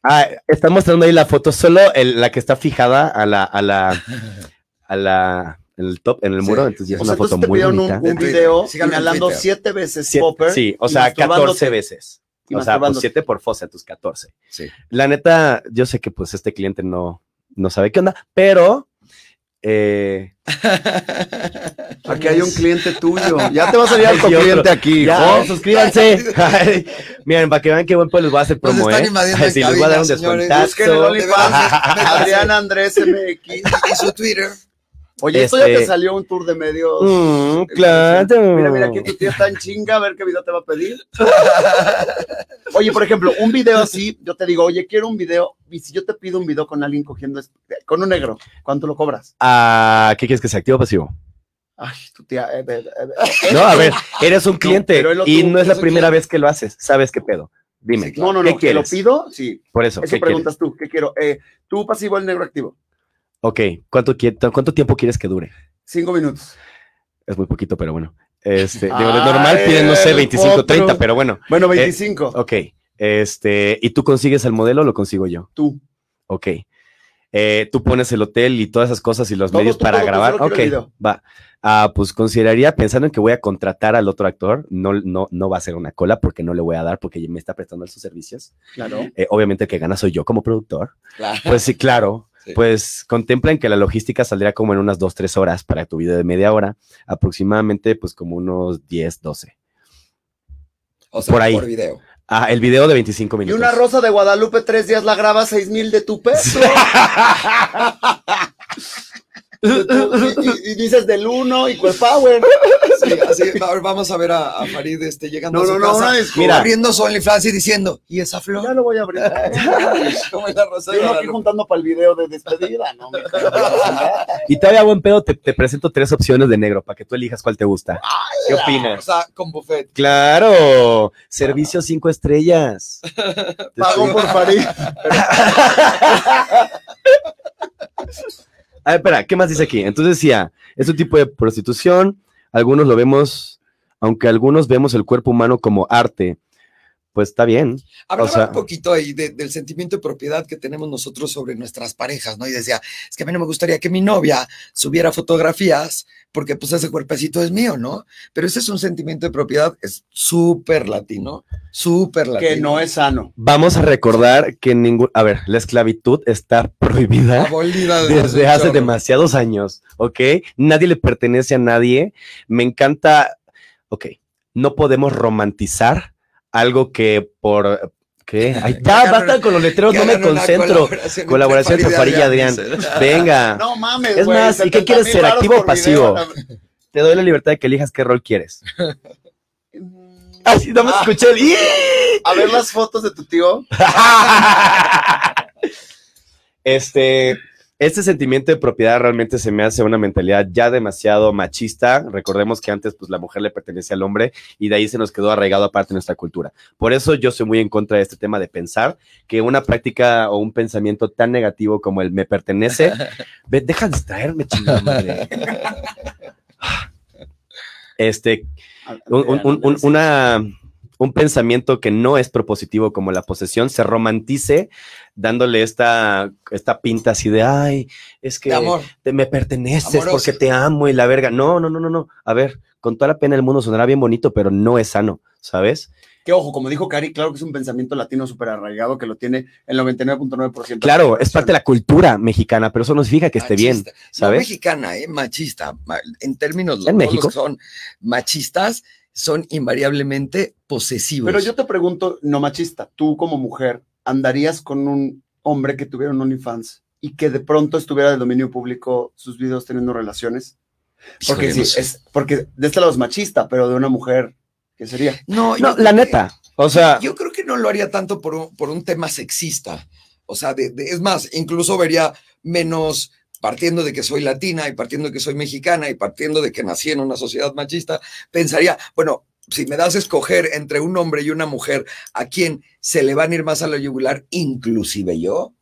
ah, está mostrando ahí la foto, solo el- la que está fijada a la, a la, [laughs] a la, en el top, en el Sí. muro, entonces ya es O una sea, foto te muy un, bonita. un Twitter. video en inhalando Twitter. siete veces Siete- popper. sí, o sea, masturbándote. 14 veces. O sea, pues masturbándote. 7 por fosa, tus 14. Sí. La neta, yo sé que pues este cliente no, no sabe qué onda, pero eh, [laughs] Aquí hay un cliente tuyo. [laughs] Ya te va a salir alto cliente aquí, ya, hijo. suscríbanse. [laughs] Miren, para que vean qué buen pues les voy a hacer promo, están ¿eh? Sí, les voy a dar un descuentazo. Adrián Andrés MX. y su Twitter. Oye, esto ya Este- te salió un tour de medios. Mm, claro. Mira, mira, aquí tu tía está en chinga, a ver qué video te va a pedir. [laughs] Oye, por ejemplo, un video así, yo te digo, oye, quiero un video, y si yo te pido un video con alguien cogiendo, es- con un negro, ¿cuánto lo cobras? Ah, ¿Qué quieres que se active o pasivo? Ay, tu tía, eh, eh, eh, No, a ver, eres un cliente y no es la primera cliente. vez que lo haces. ¿Sabes qué pedo? Dime, Sí, claro. no, no, ¿qué no, que lo quieres? pido, sí. Por eso, Eso ¿qué preguntas tú, ¿qué quiero? Eh, tú pasivo el negro activo, quieres? Ok, ¿cuánto, qui- ¿cuánto tiempo quieres que dure? cinco minutos. Es muy poquito, pero bueno. Este, digo, de [laughs] normal piden, no sé, el 25, potro. 30, pero bueno. Bueno, 25, Ok. Este, ¿y tú consigues el modelo o lo consigo yo? tú. Ok. Eh, tú pones el hotel y todas esas cosas y los Todo, medios tú, para grabar. Ok, va. Ah, pues consideraría, pensando en que voy a contratar al otro actor, no, no, no va a ser una cola porque no le voy a dar porque me está prestando sus servicios. Claro. Eh, obviamente el que gana soy yo como productor. Claro. Pues sí, claro. Sí. Pues contemplan que la logística saldría como en unas 2, 3 horas para tu video de media hora, aproximadamente pues como unos 10, 12. O sea, Por ahí. Por video. Ah, el video de 25 Y minutos. una rosa de Guadalupe, tres días la graba, seis mil de tu peso. [laughs] [laughs] y, y- y dices del uno y pues power. Sí, así, a ver, vamos a ver a, a Farid este, llegando No, a su no, no, casa, una disculpa. Mira. abriendo su OnlyFans y diciendo, ¿y esa Ya flor? lo voy a abrir. [laughs] ¿Cómo es la rosa Yo no aquí juntando para el video de despedida, ¿no? [laughs] Y todavía buen pedo, te, te presento tres opciones de negro para que tú elijas cuál te gusta. ¿Qué O opinas? sea, con buffet. Claro, servicio cinco estrellas. Pago por Farid. A ver, espera, ¿qué más dice aquí? Entonces decía, es un tipo de prostitución, algunos lo vemos, aunque algunos vemos el cuerpo humano como arte, pues está bien. Hablaba O sea- un poquito ahí de- del sentimiento de propiedad que tenemos nosotros sobre nuestras parejas, ¿no? Y decía, es que a mí no me gustaría que mi novia subiera fotografías porque pues ese cuerpecito es mío, ¿no? Pero ese es un sentimiento de propiedad, es súper latino, súper latino. Que no es sano. Vamos a recordar que ningún, a ver, la esclavitud está [laughs] prohibida Abolida desde hace chorro. demasiados años, ¿ok? Nadie le pertenece a nadie. Me encanta, ok, no podemos romantizar algo que por... ¿Qué? [laughs] Ay, ya, basta con los letreros, no me concentro. Colaboración, Colaboración entre Farid y Adrián. [laughs] Venga, No mames, Es más, ¿y qué 70,000 quieres ser, activo o pasivo? video. te doy la libertad de que elijas qué rol quieres. [laughs] Así no me Ah. escuché el... A ver las fotos de tu tío. este, Este sentimiento de propiedad realmente se me hace una mentalidad ya demasiado machista. Recordemos que antes pues la mujer le pertenece al hombre y de ahí se nos quedó arraigado aparte nuestra cultura. Por eso yo soy muy en contra de este tema de pensar que una práctica o un pensamiento tan negativo como el me pertenece, [laughs] ve, deja de distraerme, chingada madre. [laughs] Este, un, un- un- un- una, un pensamiento que no es propositivo como la posesión se romantice dándole esta, esta pinta así de, ay, es que amor. te, me perteneces Amoroso. porque te amo y la verga. No, no, no, no, no. A ver, con toda la pena del mundo sonará bien bonito, pero no es sano, ¿sabes? Que ojo, como dijo Cari, claro que es un pensamiento latino súper arraigado que lo tiene el 99.9%. Claro, es parte de la cultura mexicana, pero eso no significa que esté bien. No ¿sabes? mexicana, ¿eh? Machista. Ma- En términos, ¿En México? los que son machistas son invariablemente posesivos. Pero yo te pregunto, no machista, tú como mujer, ¿andarías con un hombre que tuviera un OnlyFans y que de pronto estuviera de dominio público sus videos teniendo relaciones? Porque sí, es, porque de este lado es machista, pero de una mujer, ¿qué sería? No, No, la que- neta. O sea, yo creo que no lo haría tanto por un, por un tema sexista. O sea, de- de- es más, incluso vería menos partiendo de que soy latina y partiendo de que soy mexicana y partiendo de que nací en una sociedad machista, pensaría, bueno, si me das a escoger entre un hombre y una mujer a quien se le van a ir más a la yugular, inclusive yo,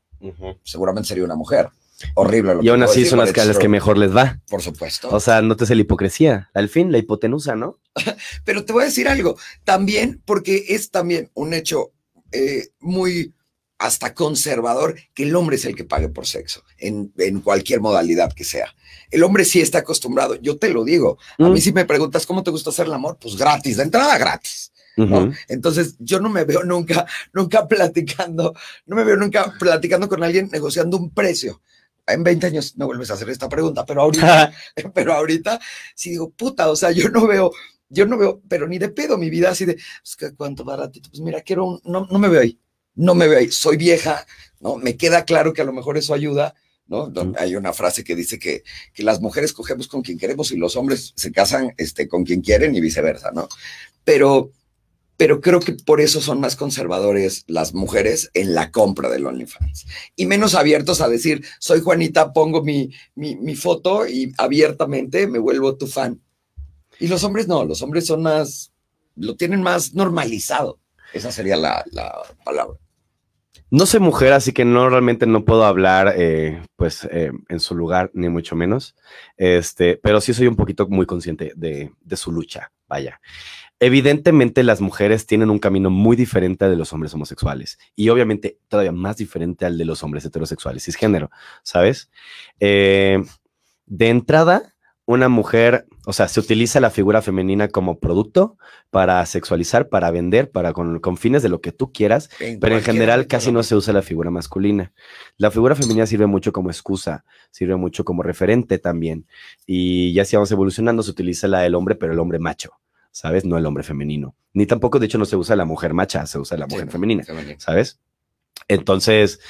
seguramente sería una mujer. Horrible lo y que aún así decir, son las but que, mejor les va. Por supuesto. O sea, no te la hipocresía. Al fin, la hipotenusa, ¿no? [laughs] Pero te voy a decir algo, también porque es también un hecho eh, muy hasta conservador que el hombre es el que pague por sexo, en, en cualquier modalidad que sea. El hombre sí está acostumbrado, yo te lo digo. A Mm. mí si me preguntas cómo te gusta hacer el amor, pues gratis, de entrada gratis. ¿no? Entonces yo no me veo nunca, nunca platicando, no me veo nunca platicando con alguien negociando un precio. En 20 años me vuelves a hacer esta pregunta, pero ahorita [laughs] pero ahorita sí digo, puta, o sea, yo no veo, yo no veo, pero ni de pedo mi vida así de, pues, ¿qué- ¿cuánto baratito? Pues mira, quiero un, no, no me veo ahí, no me ahí, soy vieja, ¿no? Me queda claro que a lo mejor eso ayuda, ¿no? Hay una frase que dice que, que las mujeres cogemos con quien queremos y los hombres se casan este, con quien quieren y viceversa, ¿no? Pero, pero creo que por eso son más conservadores las mujeres en la compra del OnlyFans y menos abiertos a decir, soy Juanita, pongo mi, mi, mi foto y abiertamente me vuelvo tu fan. Y los hombres no, los hombres son más, lo tienen más normalizado. Esa sería la, la palabra. No soy mujer, así que no realmente no puedo hablar, eh, pues, eh, en su lugar, ni mucho menos. Este, pero sí soy un poquito muy consciente de, su lucha. Vaya. Evidentemente, las mujeres tienen un camino muy diferente al de los hombres homosexuales y obviamente todavía más diferente al de los hombres heterosexuales, cisgénero, ¿sabes? Eh, de entrada, una mujer, o sea, se utiliza la figura femenina como producto para sexualizar, para vender, para con, con fines de lo que tú quieras, pero en general casi no se usa la figura masculina. La figura femenina sirve mucho como excusa, sirve mucho como referente también. Y ya si vamos evolucionando, se utiliza la del hombre, pero el hombre macho, ¿sabes? No el hombre femenino. Ni tampoco, de hecho, no se usa la mujer macha, se usa la mujer femenina. ¿sabes? Entonces,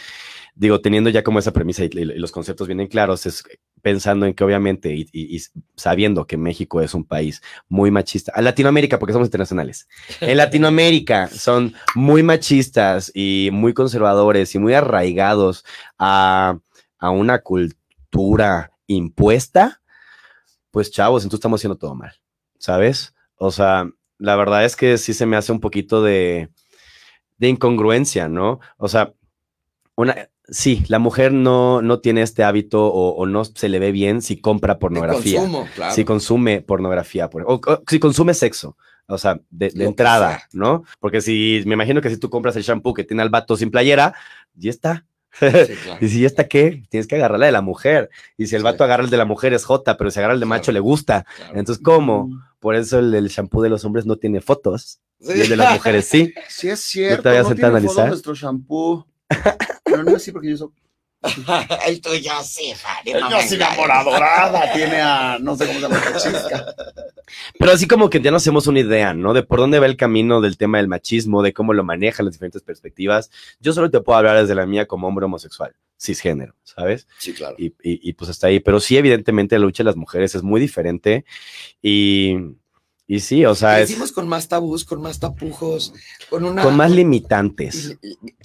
digo, teniendo ya como esa premisa y, y los conceptos vienen claros, es pensando en que obviamente y, sabiendo que México es un país muy machista, a Latinoamérica, porque somos internacionales, en Latinoamérica son muy machistas y muy conservadores y muy arraigados a, a una cultura impuesta, pues chavos, entonces estamos haciendo todo mal, ¿sabes? O sea, la verdad es que sí se me hace un poquito de, de incongruencia, ¿no? O sea, una, sí, la mujer no, no tiene este hábito o, o no se le ve bien si compra pornografía, consumo, claro. si consume pornografía, por- o, o si consume sexo. O sea, de, entrada, sea. ¿no? Porque si, me imagino que si tú compras el shampoo que tiene al vato sin playera, ya está. Sí, [laughs] claro. Y si ya está, ¿qué? Tienes que agarrarla de la mujer. Y si el Sí. vato agarra el de la mujer es J, pero si agarra el de macho le gusta. Entonces, ¿cómo? Por eso el, el shampoo de los hombres no tiene fotos. Sí. Y el de las mujeres sí. [laughs] Sí es cierto, te habías no sentado a tiene foto analizar? nuestro shampoo. Pero no es así porque yo soy... [laughs] El tuyo sí, no amor adorada, tiene a... no sé cómo se llama chisca. Pero así como que ya nos hacemos una idea, ¿no? De por dónde va el camino del tema del machismo, de cómo lo manejan las diferentes perspectivas. Yo solo te puedo hablar desde la mía como hombre homosexual, cisgénero, ¿sabes? Sí, claro. y, y- y, pues hasta ahí. Pero sí, evidentemente, la lucha de las mujeres es muy diferente y, Y sí, o sea, es Crecimos con más tabús, con más tapujos, con una... con más limitantes.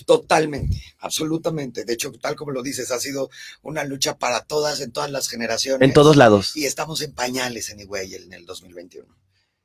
Totalmente, absolutamente. De hecho, tal como lo dices, ha sido una lucha para todas, en todas las generaciones. En todos lados. Y estamos en pañales, anyway, en el 2021.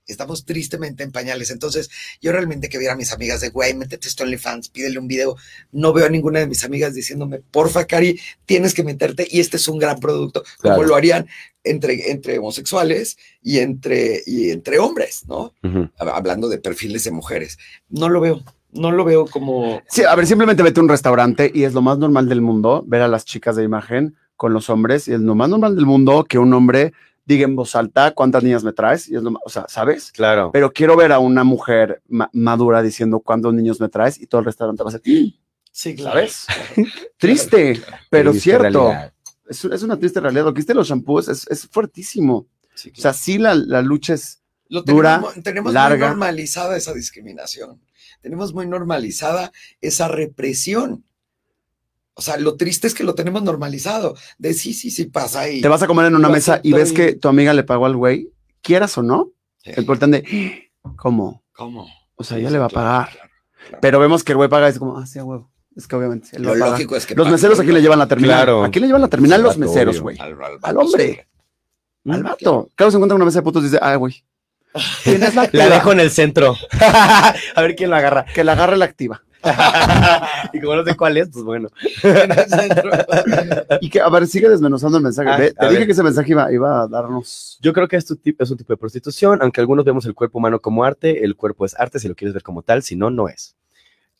Estamos tristemente en pañales. Entonces, yo realmente que viera a mis amigas de, güey, métete esto en OnlyFans, pídele un video. No veo a ninguna de mis amigas diciéndome, porfa, Cari, tienes que meterte y este es un gran producto, como lo harían entre, entre homosexuales y entre, y entre hombres, ¿no? Hablando de perfiles de mujeres. No lo veo, no lo veo como... Sí, a ver, simplemente vete a un restaurante y es lo más normal del mundo ver a las chicas de imagen con los hombres y es lo más normal del mundo que un hombre diga en voz alta cuántas niñas me traes y es lo o sea, ¿sabes? Claro. Pero quiero ver a una mujer ma- madura diciendo cuántos niños me traes y todo el restaurante va a ser, Sí, ¿sabes? [laughs] Triste, pero Triste cierto. Es, es una triste realidad. Lo que hiciste los shampoos es, es fuertísimo. Sí, O sea, sí la, la lucha es... Lo dura, tenemos, tenemos larga. muy normalizada esa discriminación. Tenemos muy normalizada esa represión. O sea, lo triste es que lo tenemos normalizado. De sí, sí, sí pasa y Te vas a comer en una mesa y ves y- que tu amiga le pagó al güey, quieras o no, Sí. el portán de, ¿cómo? ¿Cómo? O sea, ya sí, le va a pagar. claro, claro. Pero vemos que el güey paga y es como, ah, sí, a huevo. Es que obviamente Lo lógico es que Los meseros aquí le llevan la terminal. Claro. ¿A quién le llevan la terminal? Los meseros, güey. al, al- Al hombre. Al vato. Claro, se encuentra en una mesa de putos y dice, ah, güey. [laughs] Tienes la La dejo en el centro. [laughs] a ver quién la agarra. Que la agarre la activa. [laughs] y como no sé cuál es, pues bueno. [laughs] Y que, a ver, sigue desmenuzando el mensaje. Ah, Ve, te dije ver. que ese mensaje iba, iba a darnos. Yo creo que esto tip- es un tipo de prostitución, aunque algunos vemos el cuerpo humano como arte, el cuerpo es arte si lo quieres ver como tal, si no, no es.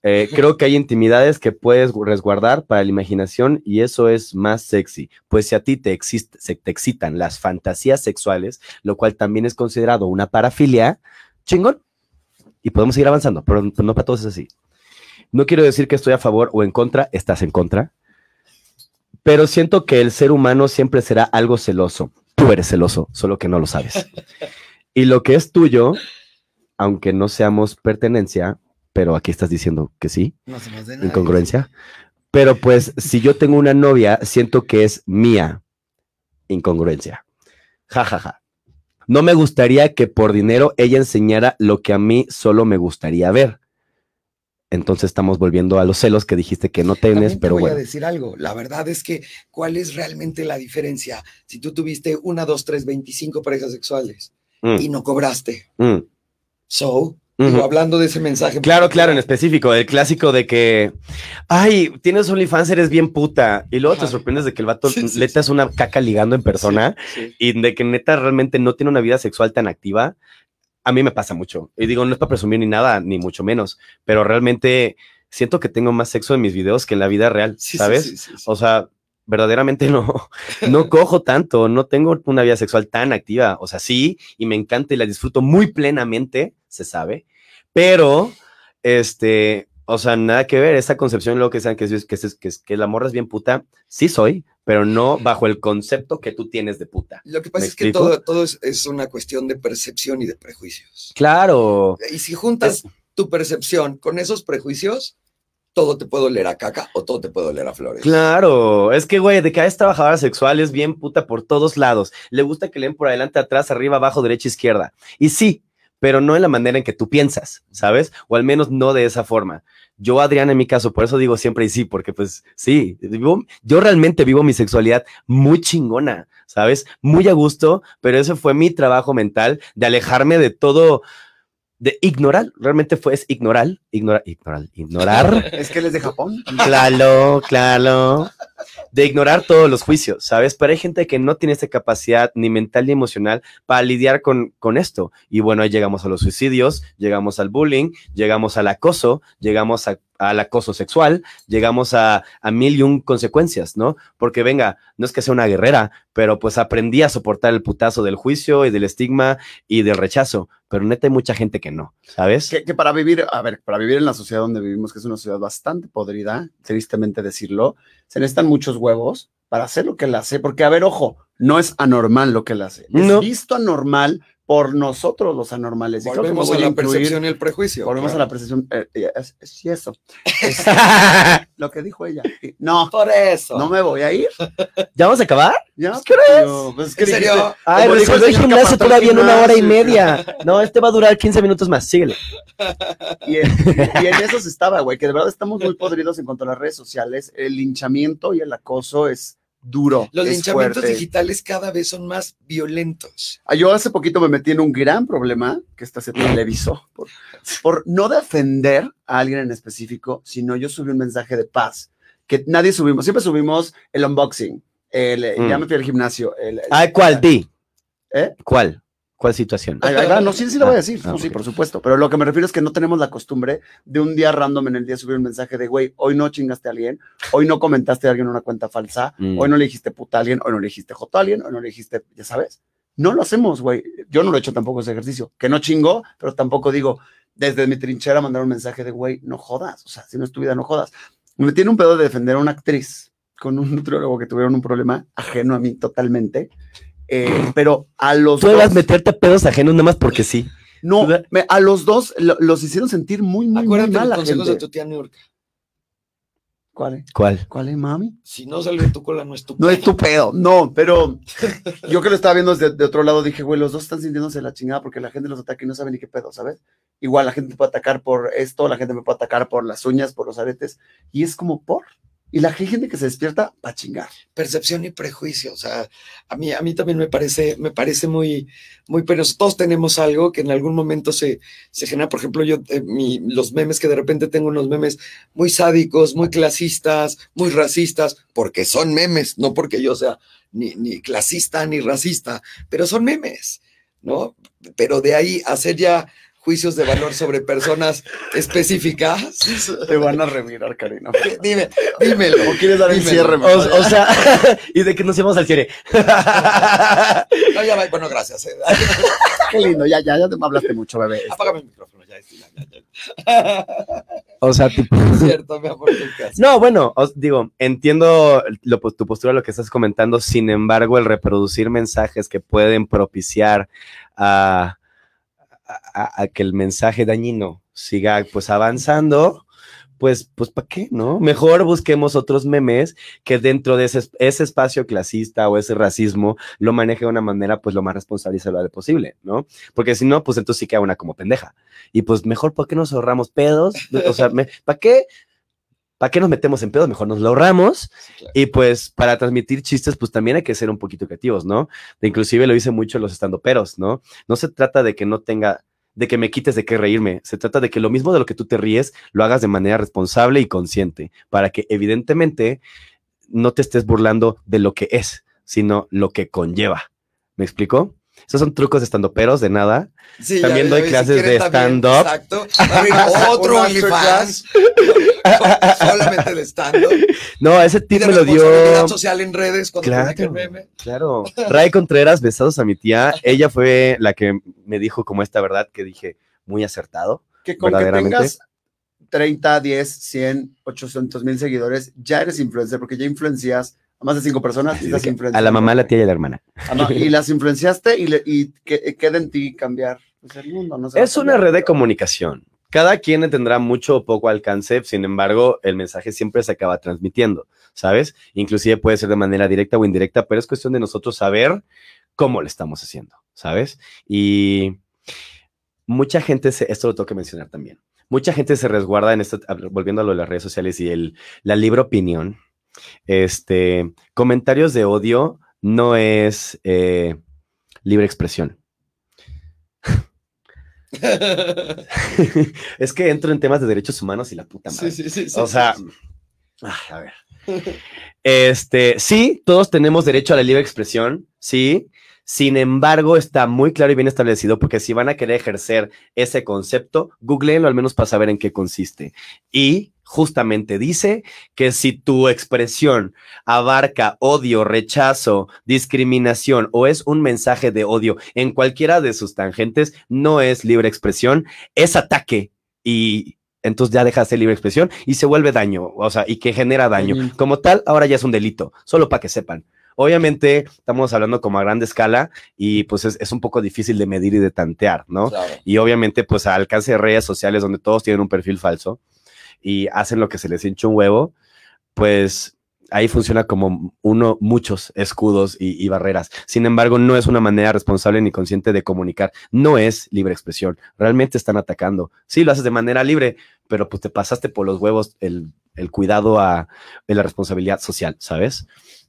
Eh, [laughs] creo que hay intimidades que puedes resguardar para la imaginación y eso es más sexy, pues si a ti te, exist- se- te excitan las fantasías sexuales, lo cual también es considerado una parafilia, chingón. Y podemos seguir avanzando, pero no para todos es así. No quiero decir que estoy a favor o en contra, estás en contra, pero siento que el ser humano siempre será algo celoso. Tú eres celoso, solo que no lo sabes. Y lo que es tuyo, aunque no seamos pertenencia, pero aquí estás diciendo que sí, No incongruencia. Pero pues si yo tengo una novia, siento que es mía. Incongruencia. Ja, ja, ja. No me gustaría que por dinero ella enseñara lo que a mí solo me gustaría ver. Entonces estamos volviendo a los celos que dijiste que no También tienes, te pero voy bueno. a decir algo. La verdad es que, ¿cuál es realmente la diferencia? Si tú tuviste una, dos, tres, veinticinco parejas sexuales Mm, y no cobraste. mm, So, digo, hablando de ese mensaje. Claro, claro, en específico, el clásico de que, ay, tienes OnlyFans, eres bien puta, y luego te sorprendes de que el vato Sí, sí, neta es una caca ligando en persona y de que neta realmente no tiene una vida sexual tan activa. A mí me pasa mucho. Y digo, no es para presumir ni nada, ni mucho menos, pero realmente siento que tengo más sexo en mis videos que en la vida real, Sí, ¿sabes? sí, sí, sí. O sea, verdaderamente no, [laughs] no cojo tanto, no tengo una vida sexual tan activa. O sea, sí, y me encanta y la disfruto muy plenamente, se sabe, pero, este, o sea, nada que ver, esa concepción, lo que sean, que, es- que, es- que, es- que la morra es bien puta, sí soy, pero no bajo el concepto que tú tienes de puta. Lo que pasa ¿Me es que todo, todo es, es una cuestión de percepción y de prejuicios. Claro, Y si juntas tu percepción con esos prejuicios, todo te puede oler a caca o todo te puede oler a flores. Claro, es que, güey, de que es trabajadora sexual es bien puta por todos lados. Le gusta que leen por adelante, atrás, arriba, abajo, derecha, izquierda. Y sí, pero no en la manera en que tú piensas, ¿sabes? O al menos no de esa forma. Yo, Adrián, en mi caso, por eso digo siempre y sí, porque pues sí, vivo- yo realmente vivo mi sexualidad muy chingona, ¿sabes? Muy a gusto, pero ese fue mi trabajo mental de alejarme de todo, de ignorar, realmente fue es ignorar, ignorar, ignorar, ignorar. [laughs] Es que él es de Japón. Claro, claro. De ignorar todos los juicios, ¿sabes? Pero hay gente que no tiene esa capacidad ni mental ni emocional para lidiar con, con esto. Y bueno, ahí llegamos a los suicidios, llegamos al bullying, llegamos al acoso, llegamos al acoso sexual, llegamos a, a mil y un consecuencias, ¿no? Porque venga, no es que sea una guerrera, pero pues aprendí a soportar el putazo del juicio y del estigma y del rechazo. Pero neta hay mucha gente que no, ¿sabes? Que, que para vivir, a ver, para vivir en la sociedad donde vivimos, que es una sociedad bastante podrida, tristemente decirlo, se necesitan muchos huevos para hacer lo que él hace, porque, a ver, ojo, no es anormal lo que él hace. No. Es visto anormal por nosotros los anormales. Y creo que me Volvemos a la incluir- percepción y el prejuicio. Volvemos claro. a la percepción. eh, eh, es- es- sí, eso. Es [laughs] lo que dijo ella. No, Por eso. no me voy a ir. [laughs] ¿Ya vamos a acabar? ¿Ya? ¿Qué hora es? Pero, pues, es que ¿En serio? Ay, dijo el gimnasio todavía en una hora y media. No, este va a durar 15 minutos más. Síguele. [laughs] Y en, y en eso se estaba, güey, que de verdad estamos muy podridos en cuanto a las redes sociales. El linchamiento y el acoso es duro. Los es linchamientos fuerte. digitales cada vez son más violentos. Ah, Yo hace poquito me metí en un gran problema que esta se televisó por, por no defender a alguien en específico, sino yo subí un mensaje de paz que nadie subimos. Siempre subimos el unboxing, el, eh, Mm. ya me fui al gimnasio. El, el- Ay, ¿cuál? Di. ¿Eh? ¿Cuál? ¿Cuál situación? No, sí, sí lo voy a Ah, decir, ah, no, sí, por supuesto, pero lo que me refiero es que no tenemos la costumbre de un día random en el día subir un mensaje de, güey, hoy no chingaste a alguien, hoy no comentaste a alguien en una cuenta falsa, Mm. hoy no le dijiste puta a alguien, hoy no le dijiste joto a alguien, hoy no le dijiste, ya sabes, no lo hacemos, güey, yo no lo he hecho tampoco ese ejercicio, que no chingo, pero tampoco digo, desde mi trinchera mandar un mensaje de, güey, no jodas, o sea, si no es tu vida, no jodas. Me tiene un pedo de defender a una actriz con un nutriólogo que tuvieron un problema ajeno a mí totalmente, eh, pero a los Tú debas dos- meterte a pedos ajenos nada más porque sí. no, me- a los dos lo- los hicieron sentir muy, muy, muy Acuérdate de mal los de gente. tu tía Niurka. ¿Cuál es? ¿Cuál? ¿Cuál es, mami? Si no sale de tu cola, no es tu No es tu pedo, no, pero [laughs] yo que lo estaba viendo desde de otro lado dije, güey, los dos están sintiéndose la chingada porque la gente los ataca y no sabe ni qué pedo, ¿sabes? Igual la gente te puede atacar por esto, la gente me puede atacar por las uñas, por los aretes, y es como por. Y la gente que se despierta para chingar. percepción y prejuicio. O sea, a mí, a mí también me parece, me parece muy, muy penoso. Todos tenemos algo que en algún momento se, se genera. Por ejemplo, yo, eh, los memes que de repente tengo unos memes muy sádicos, muy clasistas, muy racistas, porque son memes, no porque yo sea ni, ni clasista ni racista, pero son memes, ¿no? Pero de ahí hacer ya juicios de valor sobre personas específicas. Te van a remirar, Karina. Dime, dímelo. ¿O quieres dar el cierre? O, o sea, [laughs] y de que nos íbamos al cierre. No, ya va. Bueno, gracias. eh. [laughs] Qué lindo, ya, ya, ya te hablaste mucho, bebé. Apágame el micrófono, ya, ya, ya, o sea, [laughs] tipo. Es cierto, mi amor. No, bueno, os digo, entiendo lo- tu postura, lo que estás comentando, sin embargo, el reproducir mensajes que pueden propiciar a, a- que el mensaje dañino siga pues avanzando, pues, pues ¿para qué, no? Mejor busquemos otros memes que dentro de ese, es- ese espacio clasista o ese racismo lo maneje de una manera pues lo más responsable y saludable posible, ¿no? Porque si no, pues entonces sí queda una como pendeja. Y pues mejor, ¿por qué nos ahorramos pedos? O sea, ¿para qué? ¿Para qué nos metemos en pedos? Mejor nos lo ahorramos. claro. Y pues para transmitir chistes, pues también hay que ser un poquito creativos, ¿no? De inclusive lo dicen mucho los estandoperos, ¿no? No se trata de que no tenga, de que me quites de qué reírme. Se trata de que lo mismo de lo que tú te ríes, lo hagas de manera responsable y consciente, para que evidentemente no te estés burlando de lo que es, sino lo que conlleva. ¿Me explico? Esos son trucos de estandoperos, de nada. Sí, También doy clases de stand-up. Exacto. [laughs] Otro OnlyFans. [laughs] Solamente de stand-up. No, ese tip me lo dio. social en redes cuando Claro. meme. Claro. Ray Contreras, besados a mi tía. Ella fue la que me dijo como esta verdad que dije muy acertado. que con que tengas 30, 10, 100, 800 mil seguidores, ya eres influencer, porque ya influencias más de cinco personas. y [laughs] estás A la mamá, la tía y a la hermana. Ah, [laughs] no, y las influenciaste y, le- y que, queda en ti cambiar pues, el mundo. No Es una red de comunicación. Cada quien tendrá mucho o poco alcance, sin embargo, el mensaje siempre se acaba transmitiendo, ¿sabes? Inclusive puede ser de manera directa o indirecta, pero es cuestión de nosotros saber cómo lo estamos haciendo, ¿sabes? Y mucha gente, se, esto lo tengo que mencionar también, mucha gente se resguarda en esto, volviendo a lo de las redes sociales y el, la libre opinión, este, comentarios de odio no es eh, libre expresión. [laughs] es que entro en temas de derechos humanos y la puta madre. Sí, sí, sí, o sea, a ver. Este, sí, todos tenemos derecho a la libre expresión, sí. Sin embargo, está muy claro y bien establecido porque si van a querer ejercer ese concepto, googleenlo al menos para saber en qué consiste. Y justamente dice que si tu expresión abarca odio, rechazo, discriminación o es un mensaje de odio en cualquiera de sus tangentes, no es libre expresión, es ataque y entonces ya deja de ser libre expresión y se vuelve daño, o sea, y que genera daño. Como tal, ahora ya es un delito, solo para que sepan. Obviamente estamos hablando como a grande escala y pues es, es un poco difícil de medir y de tantear, ¿no? Claro. Y obviamente pues al alcance de redes sociales donde todos tienen un perfil falso y hacen lo que se les hincha un huevo, pues ahí funciona como uno, muchos escudos y, y barreras. Sin embargo, no es una manera responsable ni consciente de comunicar. No es libre expresión. Realmente están atacando. Sí, lo haces de manera libre, pero pues te pasaste por los huevos el, el cuidado a de la responsabilidad social, ¿sabes?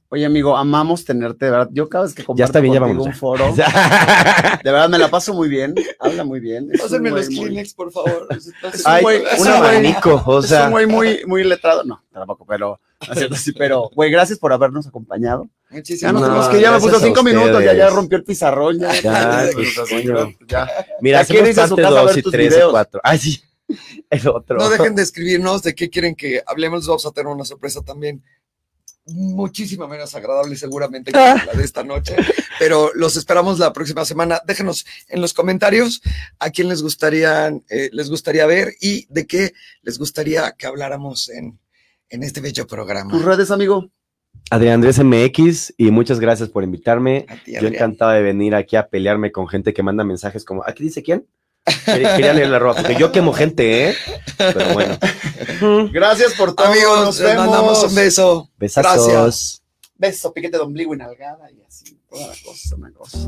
Oye, amigo, amamos tenerte, de verdad. Yo cada vez que comparto Ya está bien, ya vamos. un foro, [laughs] de verdad me la paso muy bien. Habla muy bien. Es Pásenme los muy- Kleenex, por favor. [laughs] Es un Ay, güey- es un abanico, o es sea. un güey muy, muy letrado. No, tampoco, pero, no es cierto, sí, pero, güey, gracias por habernos acompañado. Ya Muchísimas nos No, tenemos gracias. que ya me puso cinco minutos, ya, ya rompió el pizarrón. Ya, Ya, ya, pues, ya, coño. ya. Mira, hacemos parte casa a ver dos y tus tres y videos. cuatro. Ay, sí. El otro. No dejen de escribirnos de qué quieren que hablemos. Vamos a tener una sorpresa también muchísimo menos agradable seguramente que la de esta noche, pero los esperamos la próxima semana. Déjenos en los comentarios a quién les gustaría, eh, les gustaría ver y de qué les gustaría que habláramos en, en este bello programa. Tus redes, amigo. Adrián Andrés MX y muchas gracias por invitarme. A ti, Yo encantado de venir aquí a pelearme con gente que manda mensajes como, ¿aquí dice quién? Quería leer la ropa, porque yo quemo gente, ¿eh? Pero bueno. Gracias por todo. Amigos, nos les vemos. mandamos un beso. Besazos. Gracias. Beso, piquete de ombligo y nalgada y así. Toda la cosa, una cosa.